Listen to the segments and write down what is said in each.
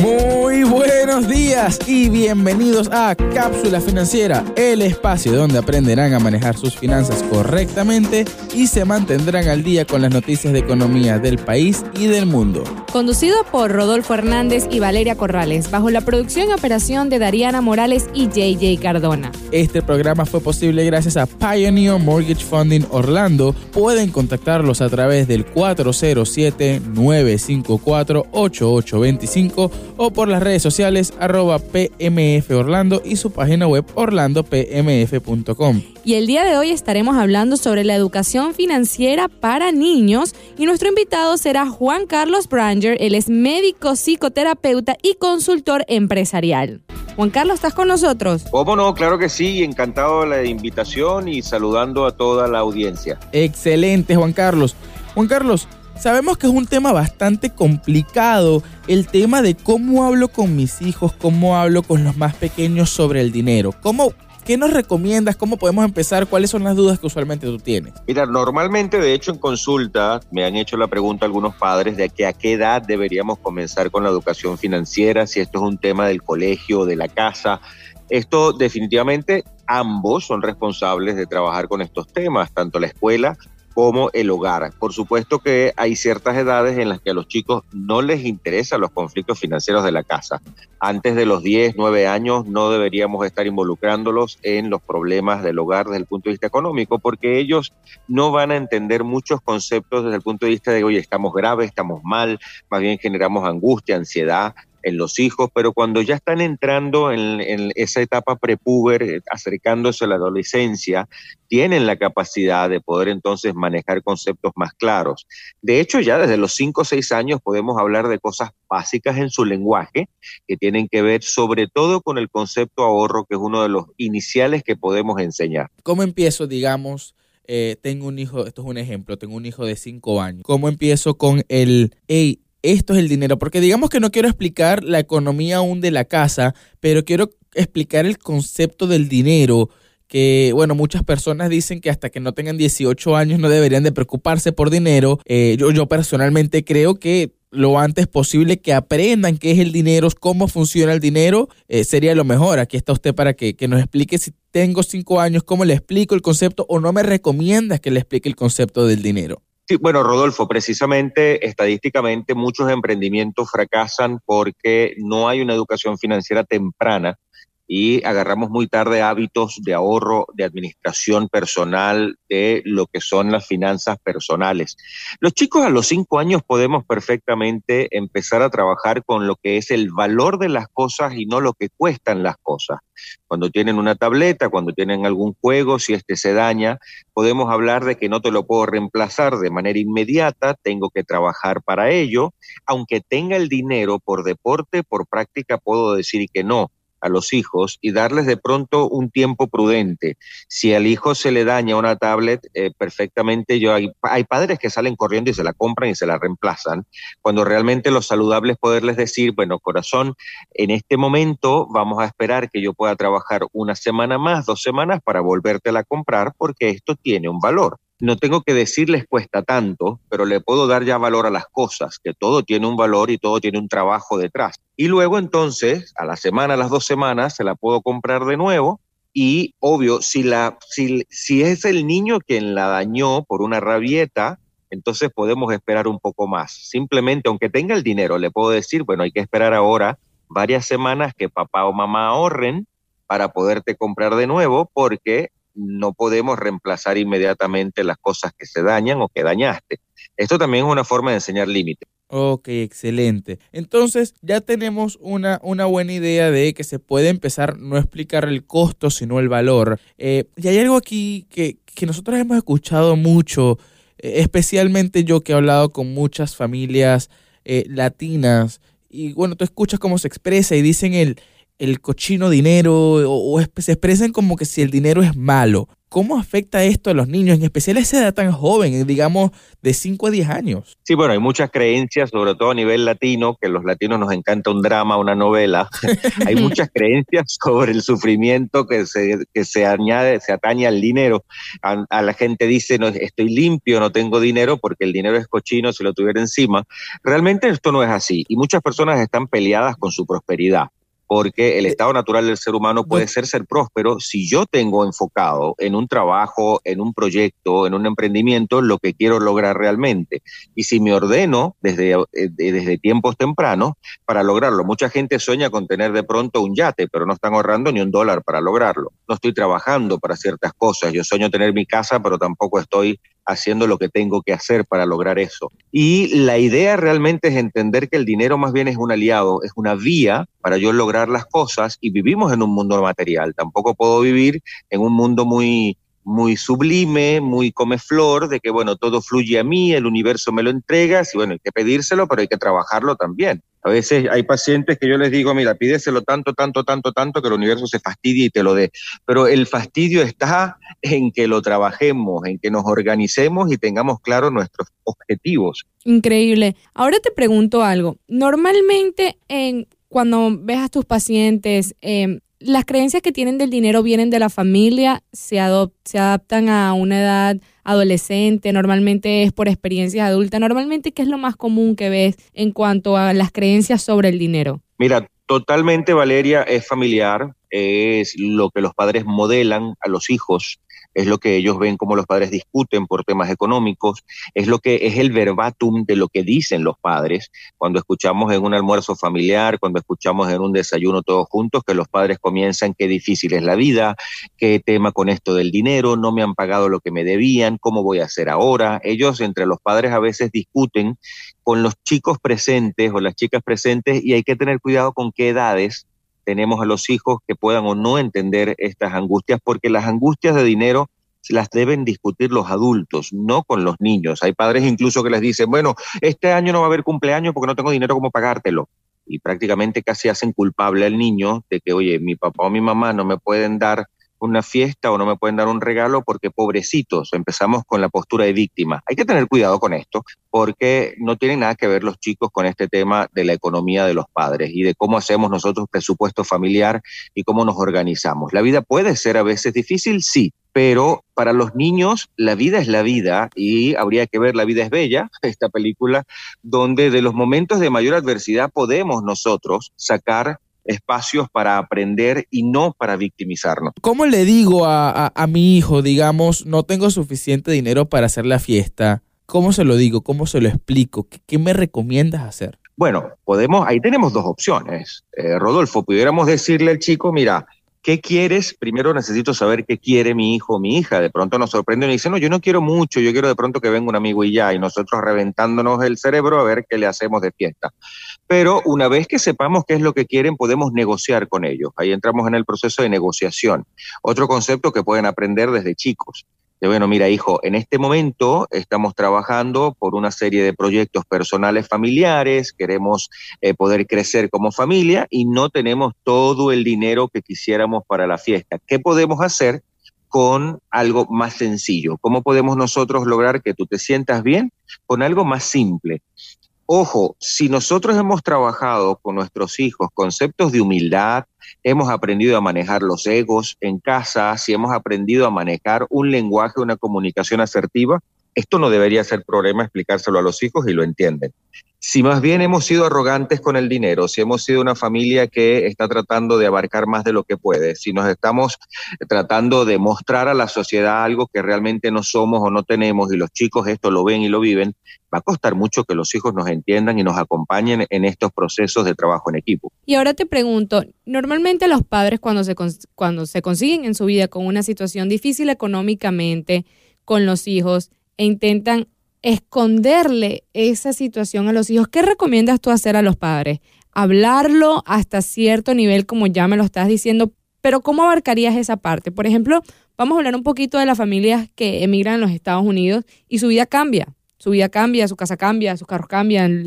Muy buenos días y bienvenidos a Cápsula Financiera, el espacio donde aprenderán a manejar sus finanzas correctamente y se mantendrán al día con las noticias de economía del país y del mundo. Conducido por Rodolfo Hernández y Valeria Corrales, bajo la producción y operación de Dariana Morales y JJ Cardona. Este programa fue posible gracias a Pioneer Mortgage Funding Orlando. Pueden contactarlos a través del 407-954-8825 o por las redes sociales arroba PMF Orlando y su página web orlandopmf.com. Y el día de hoy estaremos hablando sobre la educación financiera para niños y nuestro invitado será Juan Carlos Branger, él es médico, psicoterapeuta y consultor empresarial. Juan Carlos, ¿estás con nosotros? ¿Cómo no? Claro que sí, encantado de la invitación y saludando a toda la audiencia. Excelente, Juan Carlos. Juan Carlos, Sabemos que es un tema bastante complicado, el tema de cómo hablo con mis hijos, cómo hablo con los más pequeños sobre el dinero. ¿Cómo, ¿Qué nos recomiendas? ¿Cómo podemos empezar? ¿Cuáles son las dudas que usualmente tú tienes? Mira, normalmente, de hecho, en consulta me han hecho la pregunta algunos padres de que a qué edad deberíamos comenzar con la educación financiera, si esto es un tema del colegio, de la casa. Esto definitivamente ambos son responsables de trabajar con estos temas, tanto la escuela como el hogar. Por supuesto que hay ciertas edades en las que a los chicos no les interesan los conflictos financieros de la casa. Antes de los 10, 9 años no deberíamos estar involucrándolos en los problemas del hogar desde el punto de vista económico porque ellos no van a entender muchos conceptos desde el punto de vista de, oye, estamos graves, estamos mal, más bien generamos angustia, ansiedad, en los hijos, pero cuando ya están entrando en, esa etapa prepuber, eh, acercándose a la adolescencia, tienen la capacidad de poder entonces manejar conceptos más claros. De hecho, ya desde los 5 o 6 años podemos hablar de cosas básicas en su lenguaje que tienen que ver sobre todo con el concepto ahorro, que es uno de los iniciales que podemos enseñar. ¿Cómo empiezo, digamos? Eh, tengo un hijo, esto es un ejemplo, tengo un hijo de 5 años. ¿Cómo empiezo con el, hey, esto es el dinero, porque digamos que no quiero explicar la economía aún de la casa, pero quiero explicar el concepto del dinero, que bueno, muchas personas dicen que hasta que no tengan 18 años no deberían de preocuparse por dinero. Eh, yo, yo personalmente creo que lo antes posible que aprendan qué es el dinero, cómo funciona el dinero, eh, sería lo mejor. Aquí está usted para que, que nos explique si tengo 5 años, cómo le explico el concepto o no me recomiendas que le explique el concepto del dinero. Sí, bueno, Rodolfo, precisamente estadísticamente muchos emprendimientos fracasan porque no hay una educación financiera temprana y agarramos muy tarde hábitos de ahorro, de administración personal, de lo que son las finanzas personales. Los chicos a los cinco años podemos perfectamente empezar a trabajar con lo que es el valor de las cosas y no lo que cuestan las cosas. Cuando tienen una tableta, cuando tienen algún juego, si este se daña, podemos hablar de que no te lo puedo reemplazar de manera inmediata, tengo que trabajar para ello, aunque tenga el dinero por deporte, por práctica, puedo decir que no a los hijos y darles de pronto un tiempo prudente. Si al hijo se le daña una tablet, eh, perfectamente yo hay, hay, padres que salen corriendo y se la compran y se la reemplazan, cuando realmente lo saludable es poderles decir, bueno, corazón, en este momento vamos a esperar que yo pueda trabajar una semana más, dos semanas para volvértela a comprar porque esto tiene un valor no tengo que decirles cuesta tanto, pero le puedo dar ya valor a las cosas, que todo tiene un valor y todo tiene un trabajo detrás. Y luego entonces, a la semana, a las dos semanas, se la puedo comprar de nuevo. Y obvio, si, la, si, si es el niño quien la dañó por una rabieta, entonces podemos esperar un poco más. Simplemente, aunque tenga el dinero, le puedo decir, bueno, hay que esperar ahora varias semanas que papá o mamá ahorren para poderte comprar de nuevo, porque no podemos reemplazar inmediatamente las cosas que se dañan o que dañaste. Esto también es una forma de enseñar límites. Ok, excelente. Entonces ya tenemos una, una, buena idea de que se puede empezar no explicar el costo, sino el valor. Eh, y hay algo aquí que, nosotros hemos escuchado mucho, eh, especialmente yo que he hablado con muchas familias eh, latinas. Y bueno, tú escuchas cómo se expresa y dicen el, el cochino dinero o, se expresan como que si el dinero es malo. ¿Cómo afecta esto a los niños, en especial a esa edad tan joven, digamos de 5 a 10 años? Sí, bueno, hay muchas creencias, sobre todo a nivel latino, que a los latinos nos encanta un drama, una novela. hay muchas creencias sobre el sufrimiento que se, que se añade, se atañe al dinero. A, la gente dice, no, estoy limpio, no tengo dinero porque el dinero es cochino si lo tuviera encima. Realmente esto no es así y muchas personas están peleadas con su prosperidad porque el eh, estado natural del ser humano puede ser ser próspero si yo tengo enfocado en un trabajo, en un proyecto, en un emprendimiento, lo que quiero lograr realmente. Y si me ordeno desde, eh, desde tiempos tempranos para lograrlo. Mucha gente sueña con tener de pronto un yate, pero no están ahorrando ni un dólar para lograrlo. No estoy trabajando para ciertas cosas. Yo sueño tener mi casa, pero tampoco estoy haciendo lo que tengo que hacer para lograr eso. Y la idea realmente es entender que el dinero más bien es un aliado, es una vía para yo lograr las cosas y vivimos en un mundo material. Tampoco puedo vivir en un mundo muy muy sublime, muy come flor, de que bueno, todo fluye a mí, el universo me lo entrega, y bueno, hay que pedírselo, pero hay que trabajarlo también. A veces hay pacientes que yo les digo, mira, pídeselo tanto, tanto, tanto, tanto que el universo se fastidie y te lo dé. Pero el fastidio está en que lo trabajemos, en que nos organicemos y tengamos claros nuestros objetivos. Increíble. Ahora te pregunto algo. Normalmente en, cuando ves a tus pacientes, eh, las creencias que tienen del dinero vienen de la familia, se, se adaptan a una edad adolescente, normalmente es por experiencias adultas. Normalmente, ¿qué es lo más común que ves en cuanto a las creencias sobre el dinero? Mira, totalmente, Valeria, es familiar, es lo que los padres modelan a los hijos es lo que ellos ven como los padres discuten por temas económicos, es lo que es el verbatim de lo que dicen los padres cuando escuchamos en un almuerzo familiar, cuando escuchamos en un desayuno todos juntos, que los padres comienzan qué difícil es la vida, qué tema con esto del dinero, no me han pagado lo que me debían, cómo voy a hacer ahora. Ellos entre los padres a veces discuten con los chicos presentes o las chicas presentes y hay que tener cuidado con qué edades tenemos a los hijos que puedan o no entender estas angustias, porque las angustias de dinero las deben discutir los adultos, no con los niños. Hay padres incluso que les dicen, bueno, este año no va a haber cumpleaños porque no tengo dinero como pagártelo. Y prácticamente casi hacen culpable al niño de que, oye, mi papá o mi mamá no me pueden dar una fiesta o no me pueden dar un regalo porque pobrecitos, empezamos con la postura de víctima. Hay que tener cuidado con esto porque no tienen nada que ver los chicos con este tema de la economía de los padres y de cómo hacemos nosotros presupuesto familiar y cómo nos organizamos. La vida puede ser a veces difícil, sí, pero para los niños la vida es la vida y habría que ver La vida es bella, esta película, donde de los momentos de mayor adversidad podemos nosotros sacar espacios para aprender y no para victimizarnos. ¿Cómo le digo a, mi hijo, digamos, no tengo suficiente dinero para hacer la fiesta? ¿Cómo se lo digo? ¿Cómo se lo explico? ¿Qué, me recomiendas hacer? Bueno, podemos, ahí tenemos dos opciones. Eh, Rodolfo, pudiéramos decirle al chico, mira, ¿qué quieres? Primero necesito saber qué quiere mi hijo o mi hija. De pronto nos sorprende y dice, no, yo no quiero mucho, yo quiero de pronto que venga un amigo y ya, y nosotros reventándonos el cerebro a ver qué le hacemos de fiesta. Pero una vez que sepamos qué es lo que quieren, podemos negociar con ellos. Ahí entramos en el proceso de negociación. Otro concepto que pueden aprender desde chicos de, bueno, mira, hijo, en este momento estamos trabajando por una serie de proyectos personales familiares, queremos eh, poder crecer como familia y no tenemos todo el dinero que quisiéramos para la fiesta. ¿Qué podemos hacer con algo más sencillo? ¿Cómo podemos nosotros lograr que tú te sientas bien con algo más simple? Ojo, si nosotros hemos trabajado con nuestros hijos conceptos de humildad, hemos aprendido a manejar los egos en casa, si hemos aprendido a manejar un lenguaje, una comunicación asertiva, esto no debería ser problema explicárselo a los hijos y lo entienden. Si más bien hemos sido arrogantes con el dinero, si hemos sido una familia que está tratando de abarcar más de lo que puede, si nos estamos tratando de mostrar a la sociedad algo que realmente no somos o no tenemos y los chicos esto lo ven y lo viven, va a costar mucho que los hijos nos entiendan y nos acompañen en estos procesos de trabajo en equipo. Y ahora te pregunto, normalmente los padres cuando se, cuando se consiguen en su vida con una situación difícil económicamente con los hijos e intentan esconderle esa situación a los hijos. ¿Qué recomiendas tú hacer a los padres? Hablarlo hasta cierto nivel, como ya me lo estás diciendo, pero ¿cómo abarcarías esa parte? Por ejemplo, vamos a hablar un poquito de las familias que emigran a los Estados Unidos y su vida cambia. Su vida cambia, su casa cambia, sus carros cambian.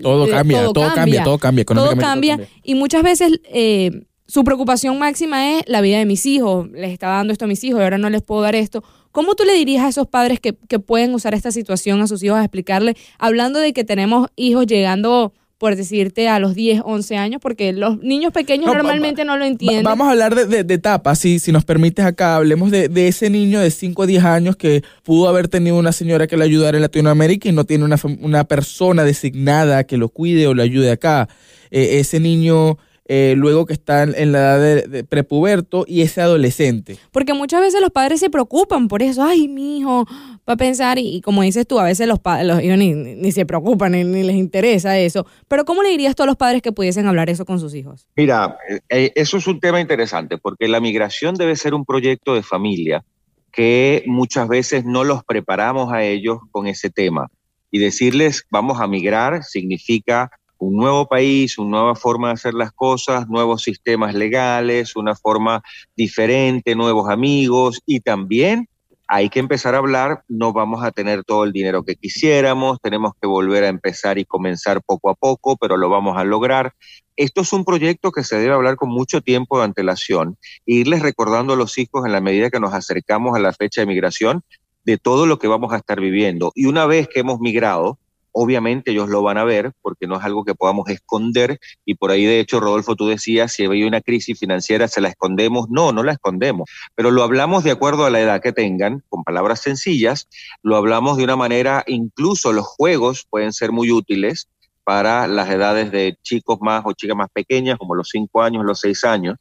todo, cambia, todo, cambia, todo cambia, todo cambia, Y muchas veces eh, su preocupación máxima es la vida de mis hijos, les estaba dando esto a mis hijos y ahora no les puedo dar esto. ¿Cómo tú le dirías a esos padres que, que pueden usar esta situación a sus hijos a explicarle, hablando de que tenemos hijos llegando por decirte, a los 10, 11 años, porque los niños pequeños normalmente no lo entienden. vamos a hablar de, de, etapas, si, si nos permites acá, hablemos de, de, ese niño de 5 o 10 años que pudo haber tenido una señora que le ayudara en Latinoamérica y no tiene una, una persona designada que lo cuide o lo ayude acá. Eh, ese niño eh, luego que están en la edad de, prepuberto y ese adolescente. Porque muchas veces los padres se preocupan por eso, ay, mi hijo va a pensar, y, como dices tú, a veces los, los hijos ni, se preocupan, ni, les interesa eso. Pero ¿cómo le dirías tú a los padres que pudiesen hablar eso con sus hijos? Mira, eh, eh, eso es un tema interesante, porque la migración debe ser un proyecto de familia que muchas veces no los preparamos a ellos con ese tema. Y decirles, vamos a migrar, significa un nuevo país, una nueva forma de hacer las cosas, nuevos sistemas legales, una forma diferente, nuevos amigos y también hay que empezar a hablar, no vamos a tener todo el dinero que quisiéramos, tenemos que volver a empezar y comenzar poco a poco, pero lo vamos a lograr. Esto es un proyecto que se debe hablar con mucho tiempo de antelación e irles recordando a los hijos en la medida que nos acercamos a la fecha de migración de todo lo que vamos a estar viviendo. Y una vez que hemos migrado, obviamente ellos lo van a ver porque no es algo que podamos esconder. Y por ahí de hecho Rodolfo tú decías si hay una crisis financiera se la escondemos no no la escondemos. Pero lo hablamos de acuerdo a la edad que tengan con palabras sencillas. Lo hablamos de una manera incluso los juegos pueden ser muy útiles para las edades de chicos más o chicas más pequeñas como los cinco años los seis años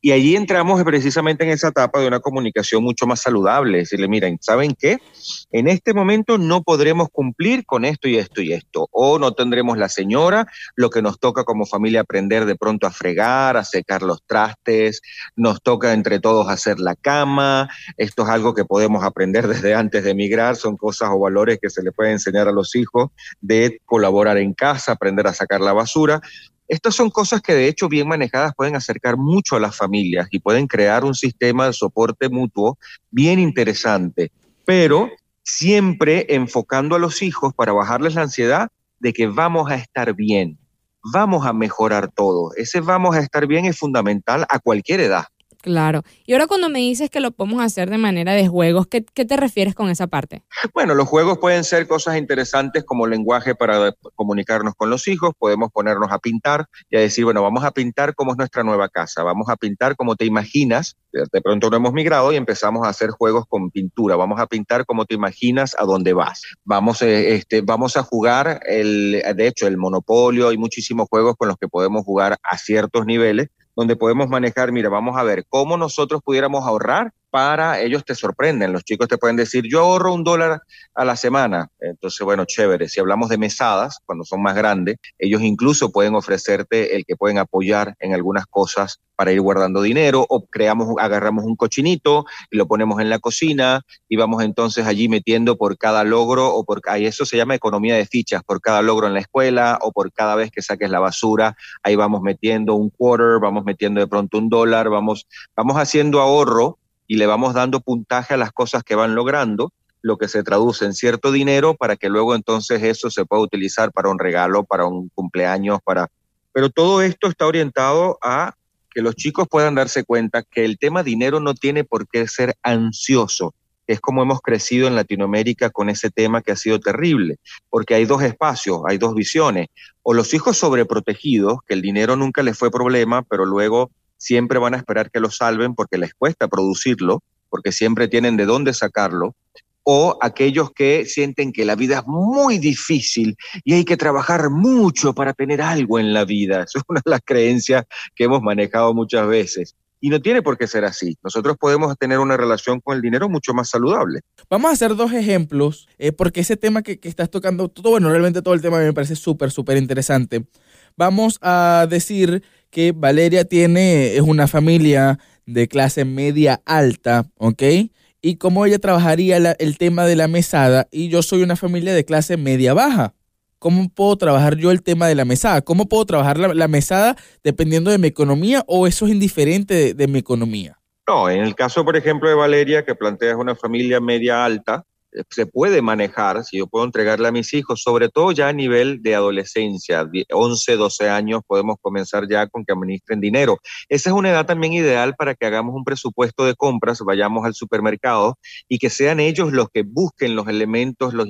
y allí entramos precisamente en esa etapa de una comunicación mucho más saludable, decirle, miren, ¿saben qué? En este momento no podremos cumplir con esto y esto y esto, o no tendremos la señora, lo que nos toca como familia aprender de pronto a fregar, a secar los trastes, nos toca entre todos hacer la cama, esto es algo que podemos aprender desde antes de emigrar, son cosas o valores que se le puede enseñar a los hijos de colaborar en casa, aprender a sacar la basura, estas son cosas que de hecho bien manejadas pueden acercar mucho a las familias y pueden crear un sistema de soporte mutuo bien interesante, pero siempre enfocando a los hijos para bajarles la ansiedad de que vamos a estar bien, vamos a mejorar todo. Ese vamos a estar bien es fundamental a cualquier edad. Claro. Y ahora cuando me dices que lo podemos hacer de manera de juegos, ¿qué, te refieres con esa parte? Bueno, los juegos pueden ser cosas interesantes como lenguaje para comunicarnos con los hijos, podemos ponernos a pintar y a decir, bueno, vamos a pintar cómo es nuestra nueva casa, vamos a pintar como te imaginas, de pronto no hemos migrado y empezamos a hacer juegos con pintura, vamos a pintar como te imaginas a dónde vas, vamos, eh, este, vamos a jugar, el, de hecho, el monopolio, hay muchísimos juegos con los que podemos jugar a ciertos niveles donde podemos manejar, mira, vamos a ver cómo nosotros pudiéramos ahorrar para ellos te sorprenden. Los chicos te pueden decir, yo ahorro un dólar a la semana. Entonces, bueno, chévere. Si hablamos de mesadas, cuando son más grandes, ellos incluso pueden ofrecerte el que pueden apoyar en algunas cosas para ir guardando dinero o creamos, agarramos un cochinito y lo ponemos en la cocina y vamos entonces allí metiendo por cada logro o por, ahí eso se llama economía de fichas, por cada logro en la escuela o por cada vez que saques la basura, ahí vamos metiendo un quarter, vamos metiendo de pronto un dólar, vamos, vamos haciendo ahorro y le vamos dando puntaje a las cosas que van logrando, lo que se traduce en cierto dinero para que luego entonces eso se pueda utilizar para un regalo, para un cumpleaños, para... Pero todo esto está orientado a que los chicos puedan darse cuenta que el tema dinero no tiene por qué ser ansioso. Es como hemos crecido en Latinoamérica con ese tema que ha sido terrible, porque hay dos espacios, hay dos visiones. O los hijos sobreprotegidos, que el dinero nunca les fue problema, pero luego siempre van a esperar que lo salven porque les cuesta producirlo, porque siempre tienen de dónde sacarlo, o aquellos que sienten que la vida es muy difícil y hay que trabajar mucho para tener algo en la vida. Es una de las creencias que hemos manejado muchas veces. Y no tiene por qué ser así. Nosotros podemos tener una relación con el dinero mucho más saludable. Vamos a hacer dos ejemplos, eh, porque ese tema que, que, estás tocando, todo, bueno, realmente todo el tema me parece súper, súper interesante. Vamos a decir que Valeria tiene, es una familia de clase media alta, ¿ok? Y cómo ella trabajaría el tema de la mesada y yo soy una familia de clase media baja. ¿Cómo puedo trabajar yo el tema de la mesada? ¿Cómo puedo trabajar la, mesada dependiendo de mi economía o eso es indiferente de, mi economía? No, en el caso, por ejemplo, de Valeria, que plantea una familia media alta, se puede manejar, si yo puedo entregarle a mis hijos, sobre todo ya a nivel de adolescencia, 11, 12 años, podemos comenzar ya con que administren dinero. Esa es una edad también ideal para que hagamos un presupuesto de compras, vayamos al supermercado y que sean ellos los que busquen los elementos, los,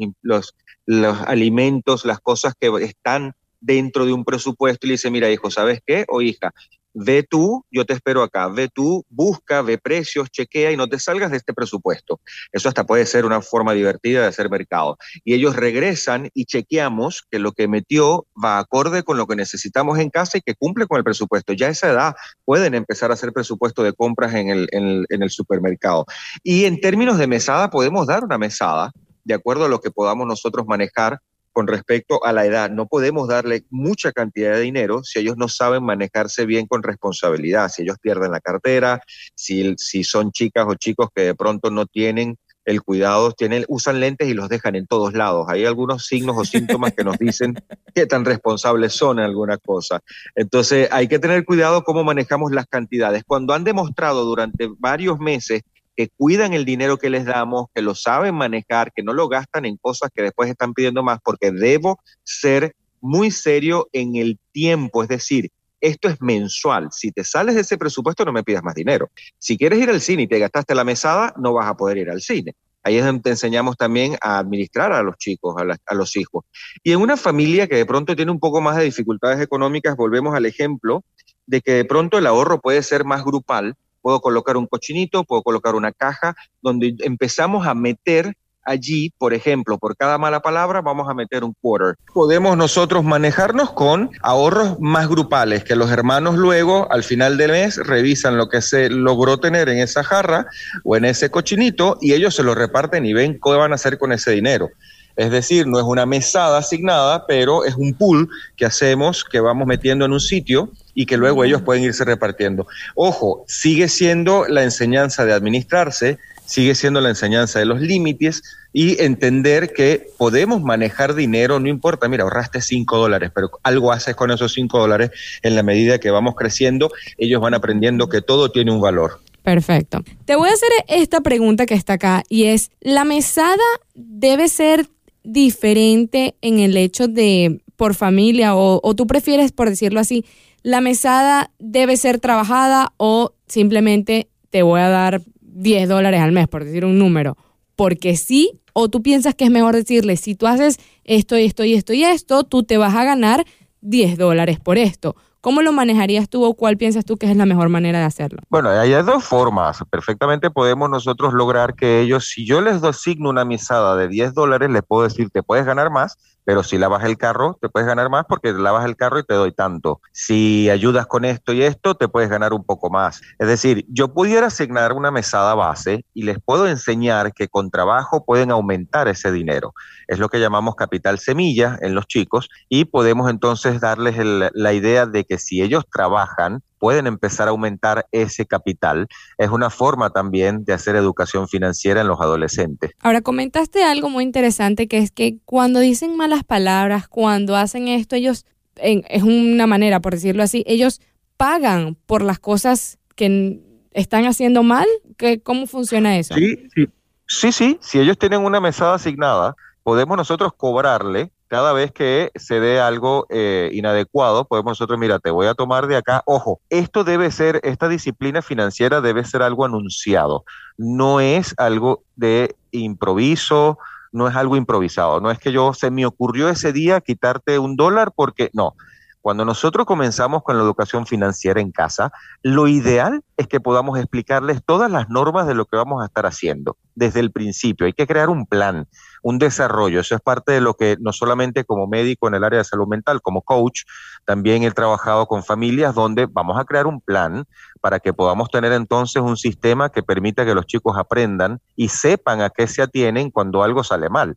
los, alimentos, las cosas que están dentro de un presupuesto y le dice, mira hijo, ¿sabes qué? O hija, ve tú, yo te espero acá, ve tú, busca, ve precios, chequea y no te salgas de este presupuesto. Eso hasta puede ser una forma divertida de hacer mercado. Y ellos regresan y chequeamos que lo que metió va acorde con lo que necesitamos en casa y que cumple con el presupuesto. Ya a esa edad pueden empezar a hacer presupuesto de compras en el, en el supermercado. Y en términos de mesada, podemos dar una mesada de acuerdo a lo que podamos nosotros manejar con respecto a la edad. No podemos darle mucha cantidad de dinero si ellos no saben manejarse bien con responsabilidad, si ellos pierden la cartera, si, son chicas o chicos que de pronto no tienen el cuidado, tienen, usan lentes y los dejan en todos lados. Hay algunos signos o síntomas que nos dicen qué tan responsables son en alguna cosa. Entonces hay que tener cuidado cómo manejamos las cantidades. Cuando han demostrado durante varios meses que cuidan el dinero que les damos, que lo saben manejar, que no lo gastan en cosas que después están pidiendo más, porque debo ser muy serio en el tiempo, es decir, esto es mensual. Si te sales de ese presupuesto, no me pidas más dinero. Si quieres ir al cine y te gastaste la mesada, no vas a poder ir al cine. Ahí es donde te enseñamos también a administrar a los chicos, a, a, los hijos. Y en una familia que de pronto tiene un poco más de dificultades económicas, volvemos al ejemplo de que de pronto el ahorro puede ser más grupal puedo colocar un cochinito, puedo colocar una caja donde empezamos a meter allí, por ejemplo, por cada mala palabra vamos a meter un quarter. Podemos nosotros manejarnos con ahorros más grupales, que los hermanos luego, al final del mes, revisan lo que se logró tener en esa jarra o en ese cochinito y ellos se lo reparten y ven qué van a hacer con ese dinero. Es decir, no es una mesada asignada, pero es un pool que hacemos, que vamos metiendo en un sitio y que luego ellos pueden irse repartiendo. Ojo, sigue siendo la enseñanza de administrarse, sigue siendo la enseñanza de los límites y entender que podemos manejar dinero, no importa, mira, ahorraste 5 dólares, pero algo haces con esos 5 dólares en la medida que vamos creciendo, ellos van aprendiendo que todo tiene un valor. Perfecto. Te voy a hacer esta pregunta que está acá y es, ¿la mesada debe ser diferente en el hecho de por familia o, tú prefieres, por decirlo así, la mesada debe ser trabajada o simplemente te voy a dar 10 dólares al mes, por decir un número, porque sí, o tú piensas que es mejor decirle, si tú haces esto y esto y esto y esto, tú te vas a ganar 10 dólares por esto. ¿Cómo lo manejarías tú o cuál piensas tú que es la mejor manera de hacerlo? Bueno, hay dos formas. Perfectamente podemos nosotros lograr que ellos, si yo les signo una misada de 10 dólares, les puedo decir, te puedes ganar más, pero si lavas el carro, te puedes ganar más porque lavas el carro y te doy tanto. Si ayudas con esto y esto, te puedes ganar un poco más. Es decir, yo pudiera asignar una mesada base y les puedo enseñar que con trabajo pueden aumentar ese dinero. Es lo que llamamos capital semilla en los chicos y podemos entonces darles la idea de que si ellos trabajan, pueden empezar a aumentar ese capital. Es una forma también de hacer educación financiera en los adolescentes. Ahora, comentaste algo muy interesante que es que cuando dicen malas palabras, cuando hacen esto, ellos, es una manera, por decirlo así, ellos pagan por las cosas que están haciendo mal. ¿Qué, ¿Cómo funciona eso? Sí, sí. Sí, sí, si ellos tienen una mesada asignada, podemos nosotros cobrarle cada vez que se dé algo eh, inadecuado, podemos nosotros, mira, te voy a tomar de acá. Ojo, esto debe ser, esta disciplina financiera debe ser algo anunciado, no es algo de improviso, no es algo improvisado, no es que yo se me ocurrió ese día quitarte un dólar porque no. Cuando nosotros comenzamos con la educación financiera en casa, lo ideal es que podamos explicarles todas las normas de lo que vamos a estar haciendo desde el principio. Hay que crear un plan, un desarrollo. Eso es parte de lo que no solamente como médico en el área de salud mental, como coach, también he trabajado con familias donde vamos a crear un plan para que podamos tener entonces un sistema que permita que los chicos aprendan y sepan a qué se atienen cuando algo sale mal.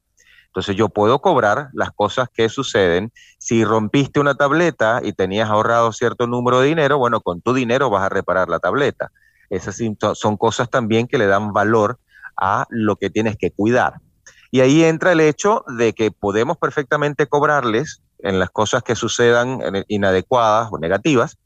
Entonces yo puedo cobrar las cosas que suceden. Si rompiste una tableta y tenías ahorrado cierto número de dinero, bueno, con tu dinero vas a reparar la tableta. Esas son cosas también que le dan valor a lo que tienes que cuidar. Y ahí entra el hecho de que podemos perfectamente cobrarles en las cosas que sucedan inadecuadas o negativas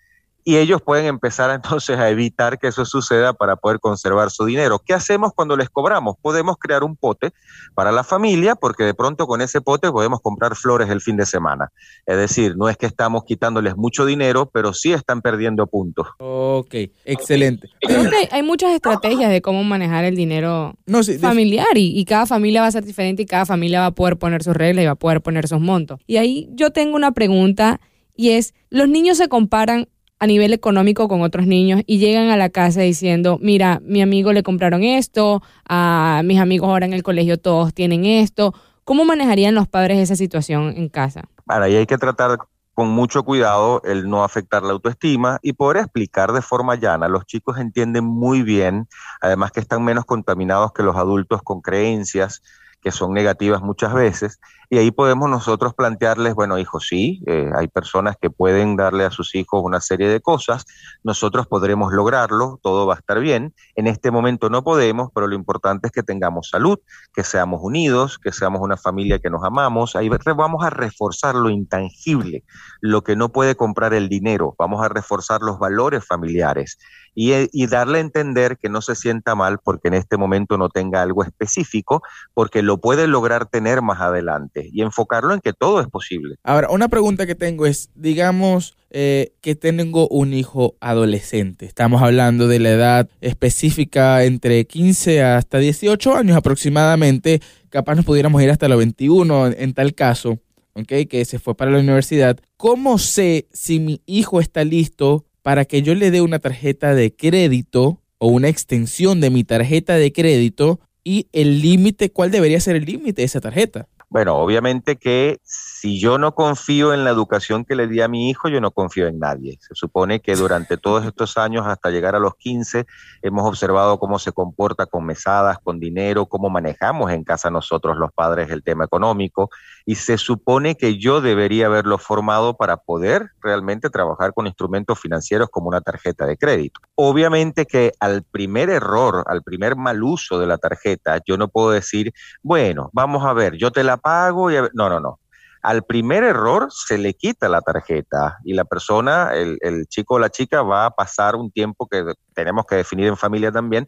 y ellos pueden empezar entonces a evitar que eso suceda para poder conservar su dinero. ¿Qué hacemos cuando les cobramos? Podemos crear un pote para la familia porque de pronto con ese pote podemos comprar flores el fin de semana. Es decir, no es que estamos quitándoles mucho dinero, pero sí están perdiendo puntos. Ok, excelente. Creo que hay muchas estrategias de cómo manejar el dinero familiar y, y cada familia va a ser diferente y cada familia va a poder poner sus reglas y va a poder poner sus montos. Y ahí yo tengo una pregunta y es, los niños se comparan a nivel económico con otros niños y llegan a la casa diciendo, mira, mi amigo le compraron esto, a mis amigos ahora en el colegio todos tienen esto. ¿Cómo manejarían los padres esa situación en casa? Para ahí hay que tratar con mucho cuidado el no afectar la autoestima y poder explicar de forma llana. Los chicos entienden muy bien, además que están menos contaminados que los adultos con creencias que son negativas muchas veces, y ahí podemos nosotros plantearles, bueno, hijos, sí, eh, hay personas que pueden darle a sus hijos una serie de cosas, nosotros podremos lograrlo, todo va a estar bien, en este momento no podemos, pero lo importante es que tengamos salud, que seamos unidos, que seamos una familia que nos amamos, ahí vamos a reforzar lo intangible, lo que no puede comprar el dinero, vamos a reforzar los valores familiares y, y darle a entender que no se sienta mal porque en este momento no tenga algo específico, porque lo puede lograr tener más adelante y enfocarlo en que todo es posible. Ahora, una pregunta que tengo es, digamos eh, que tengo un hijo adolescente, estamos hablando de la edad específica entre 15 hasta 18 años aproximadamente, capaz nos pudiéramos ir hasta los 21 en, tal caso. Okay, que se fue para la universidad. ¿Cómo sé si mi hijo está listo para que yo le dé una tarjeta de crédito o una extensión de mi tarjeta de crédito y el límite, ¿cuál debería ser el límite de esa tarjeta? Bueno, obviamente que si yo no confío en la educación que le di a mi hijo, yo no confío en nadie. Se supone que durante todos estos años, hasta llegar a los 15, hemos observado cómo se comporta con mesadas, con dinero, cómo manejamos en casa nosotros los padres el tema económico, y se supone que yo debería haberlo formado para poder realmente trabajar con instrumentos financieros como una tarjeta de crédito. Obviamente que al primer error, al primer mal uso de la tarjeta, yo no puedo decir, bueno, vamos a ver, yo te la pago y... No, no, no. Al primer error se le quita la tarjeta y la persona, el, el chico o la chica va a pasar un tiempo que tenemos que definir en familia también,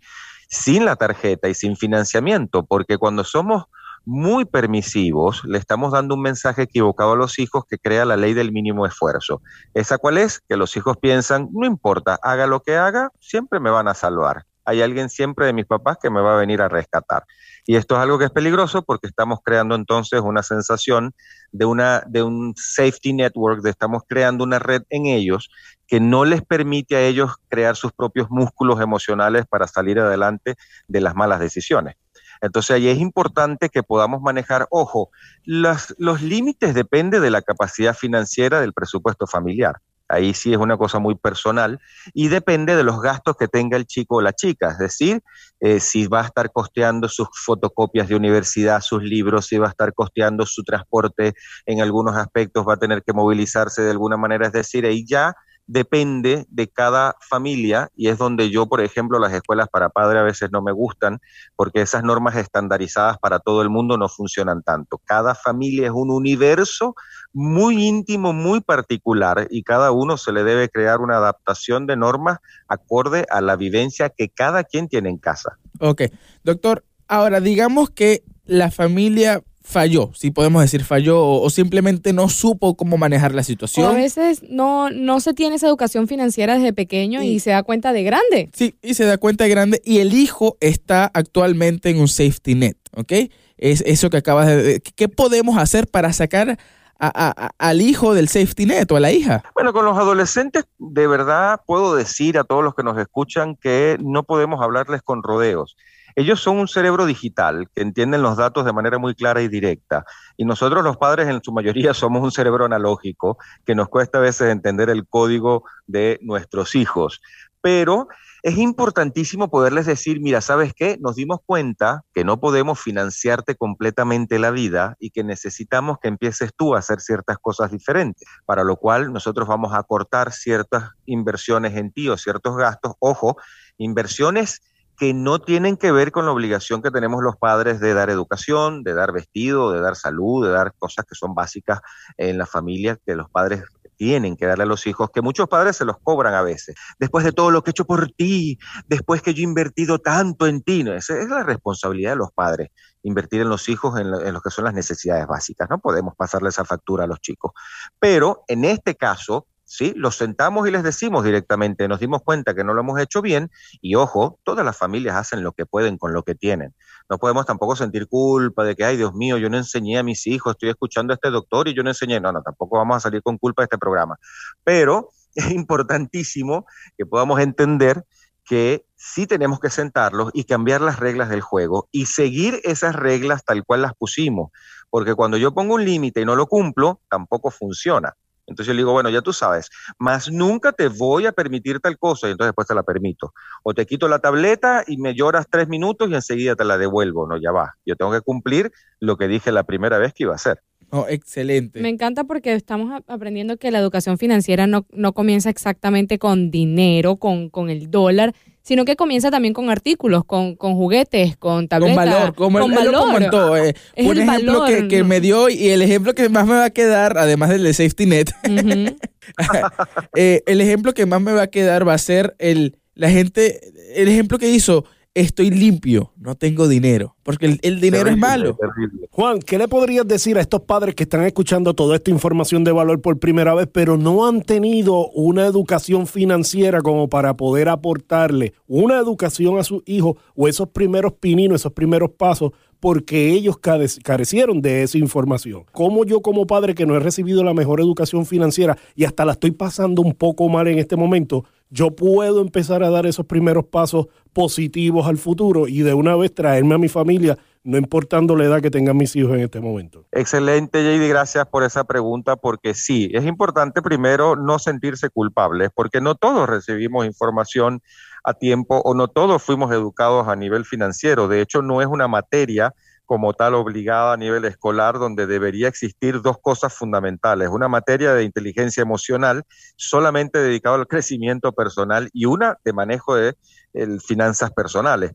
sin la tarjeta y sin financiamiento, porque cuando somos muy permisivos, le estamos dando un mensaje equivocado a los hijos que crea la ley del mínimo esfuerzo. ¿Esa cuál es? Que los hijos piensan, no importa, haga lo que haga, siempre me van a salvar. Hay alguien siempre de mis papás que me va a venir a rescatar. Y esto es algo que es peligroso porque estamos creando entonces una sensación de, una, de un safety network, de estamos creando una red en ellos que no les permite a ellos crear sus propios músculos emocionales para salir adelante de las malas decisiones. Entonces ahí es importante que podamos manejar, ojo, los límites dependen de la capacidad financiera del presupuesto familiar. Ahí sí es una cosa muy personal y depende de los gastos que tenga el chico o la chica, es decir, eh, si va a estar costeando sus fotocopias de universidad, sus libros, si va a estar costeando su transporte en algunos aspectos, va a tener que movilizarse de alguna manera, es decir, ahí ya depende de cada familia y es donde yo, por ejemplo, las escuelas para padres a veces no me gustan porque esas normas estandarizadas para todo el mundo no funcionan tanto. Cada familia es un universo muy íntimo, muy particular y cada uno se le debe crear una adaptación de normas acorde a la vivencia que cada quien tiene en casa. Ok, doctor, ahora digamos que la familia falló, si podemos decir falló, o, simplemente no supo cómo manejar la situación. a veces no, no se tiene esa educación financiera desde pequeño y, se da cuenta de grande. Sí, y se da cuenta de grande y el hijo está actualmente en un safety net, ¿ok? Es eso que acabas de... ¿Qué podemos hacer para sacar al hijo del safety net o a la hija? Bueno, con los adolescentes, de verdad puedo decir a todos los que nos escuchan que no podemos hablarles con rodeos. Ellos son un cerebro digital que entienden los datos de manera muy clara y directa. Y nosotros los padres en su mayoría somos un cerebro analógico que nos cuesta a veces entender el código de nuestros hijos. Pero es importantísimo poderles decir, mira, ¿sabes qué? Nos dimos cuenta que no podemos financiarte completamente la vida y que necesitamos que empieces tú a hacer ciertas cosas diferentes, para lo cual nosotros vamos a cortar ciertas inversiones en ti o ciertos gastos. Ojo, inversiones que no tienen que ver con la obligación que tenemos los padres de dar educación, de dar vestido, de dar salud, de dar cosas que son básicas en la familia que los padres tienen que darle a los hijos, que muchos padres se los cobran a veces. Después de todo lo que he hecho por ti, después que yo he invertido tanto en ti, esa es la responsabilidad de los padres, invertir en los hijos en lo, que son las necesidades básicas. No podemos pasarle esa factura a los chicos. Pero en este caso, ¿sí? Los sentamos y les decimos directamente, nos dimos cuenta que no lo hemos hecho bien y ojo, todas las familias hacen lo que pueden con lo que tienen. No podemos tampoco sentir culpa de que, ay Dios mío, yo no enseñé a mis hijos, estoy escuchando a este doctor y yo no enseñé. No, no, tampoco vamos a salir con culpa de este programa. Pero es importantísimo que podamos entender que sí tenemos que sentarlos y cambiar las reglas del juego y seguir esas reglas tal cual las pusimos, porque cuando yo pongo un límite y no lo cumplo, tampoco funciona. Entonces yo le digo, bueno, ya tú sabes, más nunca te voy a permitir tal cosa y entonces después te la permito. O te quito la tableta y me lloras tres minutos y enseguida te la devuelvo. No, ya va. Yo tengo que cumplir lo que dije la primera vez que iba a hacer. Oh, excelente. Me encanta porque estamos aprendiendo que la educación financiera no, no comienza exactamente con dinero, con, con el dólar, sino que comienza también con artículos, con, con juguetes, con tabletas. Con valor, como con él, valor. lo comentó. Eh, un ejemplo que, que, me dio y el ejemplo que más me va a quedar, además del de safety net, eh, el ejemplo que más me va a quedar va a ser el, la gente, el ejemplo que hizo estoy limpio, no tengo dinero, porque el, dinero es malo. Juan, ¿qué le podrías decir a estos padres que están escuchando toda esta información de valor por primera vez, pero no han tenido una educación financiera como para poder aportarle una educación a sus hijos o esos primeros pininos, esos primeros pasos porque ellos carecieron de esa información. Como yo como padre que no he recibido la mejor educación financiera y hasta la estoy pasando un poco mal en este momento, yo puedo empezar a dar esos primeros pasos positivos al futuro y de una vez traerme a mi familia, no importando la edad que tengan mis hijos en este momento. Excelente, JD, gracias por esa pregunta, porque sí, es importante primero no sentirse culpables, porque no todos recibimos información a tiempo o no todos fuimos educados a nivel financiero. De hecho, no es una materia como tal obligada a nivel escolar, donde debería existir dos cosas fundamentales, una materia de inteligencia emocional solamente dedicada al crecimiento personal y una de manejo de finanzas personales.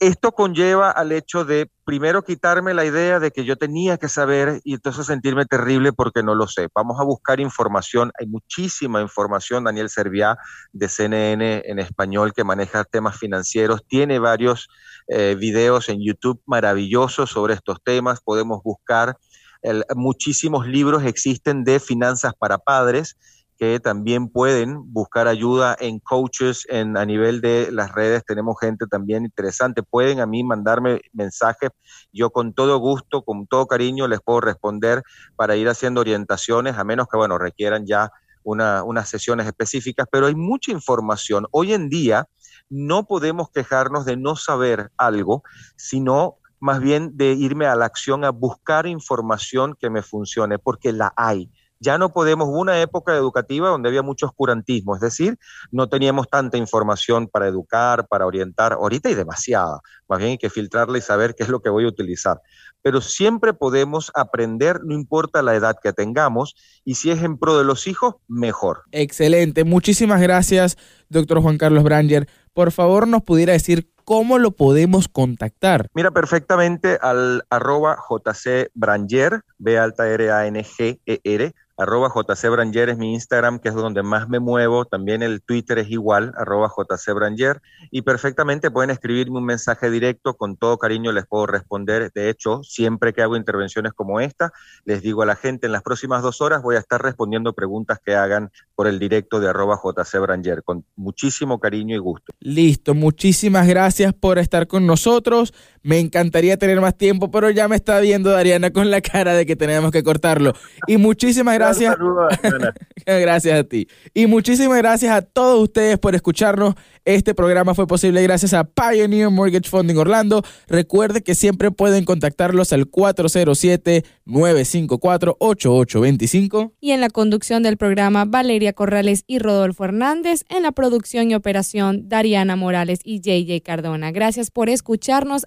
Esto conlleva al hecho de primero quitarme la idea de que yo tenía que saber y entonces sentirme terrible porque no lo sé. Vamos a buscar información, hay muchísima información, Daniel Serviá de CNN en español que maneja temas financieros, tiene varios eh, videos en YouTube maravillosos sobre estos temas, podemos buscar, muchísimos libros existen de finanzas para padres que también pueden buscar ayuda en coaches en, a nivel de las redes. Tenemos gente también interesante. Pueden a mí mandarme mensajes. Yo con todo gusto, con todo cariño les puedo responder para ir haciendo orientaciones, a menos que, bueno, requieran ya una, unas sesiones específicas. Pero hay mucha información. Hoy en día no podemos quejarnos de no saber algo, sino más bien de irme a la acción a buscar información que me funcione, porque la hay ya no podemos, hubo una época educativa donde había mucho oscurantismo, es decir, no teníamos tanta información para educar, para orientar, ahorita hay demasiada, más bien hay que filtrarla y saber qué es lo que voy a utilizar. Pero siempre podemos aprender, no importa la edad que tengamos, y si es en pro de los hijos, mejor. Excelente, muchísimas gracias, doctor Juan Carlos Branger. Por favor, nos pudiera decir ¿cómo lo podemos contactar? Mira, perfectamente al arroba JC Branger, B alta R A N G E R, arroba JC Branger es mi Instagram, que es donde más me muevo. También el Twitter es igual, arroba JC Branger. Y perfectamente pueden escribirme un mensaje directo, con todo cariño les puedo responder. De hecho, siempre que hago intervenciones como esta, les digo a la gente, en las próximas dos horas voy a estar respondiendo preguntas que hagan por el directo de arroba JC Branger, con muchísimo cariño y gusto. Listo, muchísimas gracias por estar con nosotros. Me encantaría tener más tiempo, pero ya me está viendo Dariana con la cara de que tenemos que cortarlo. Y muchísimas gracias gracias. gracias a ti. Y muchísimas gracias a todos ustedes por escucharnos. Este programa fue posible gracias a Pioneer Mortgage Funding Orlando. Recuerde que siempre pueden contactarlos al 407-954-8825. Y en la conducción del programa, Valeria Corrales y Rodolfo Hernández. En la producción y operación, Dariana Morales y JJ Cardona. Gracias por escucharnos.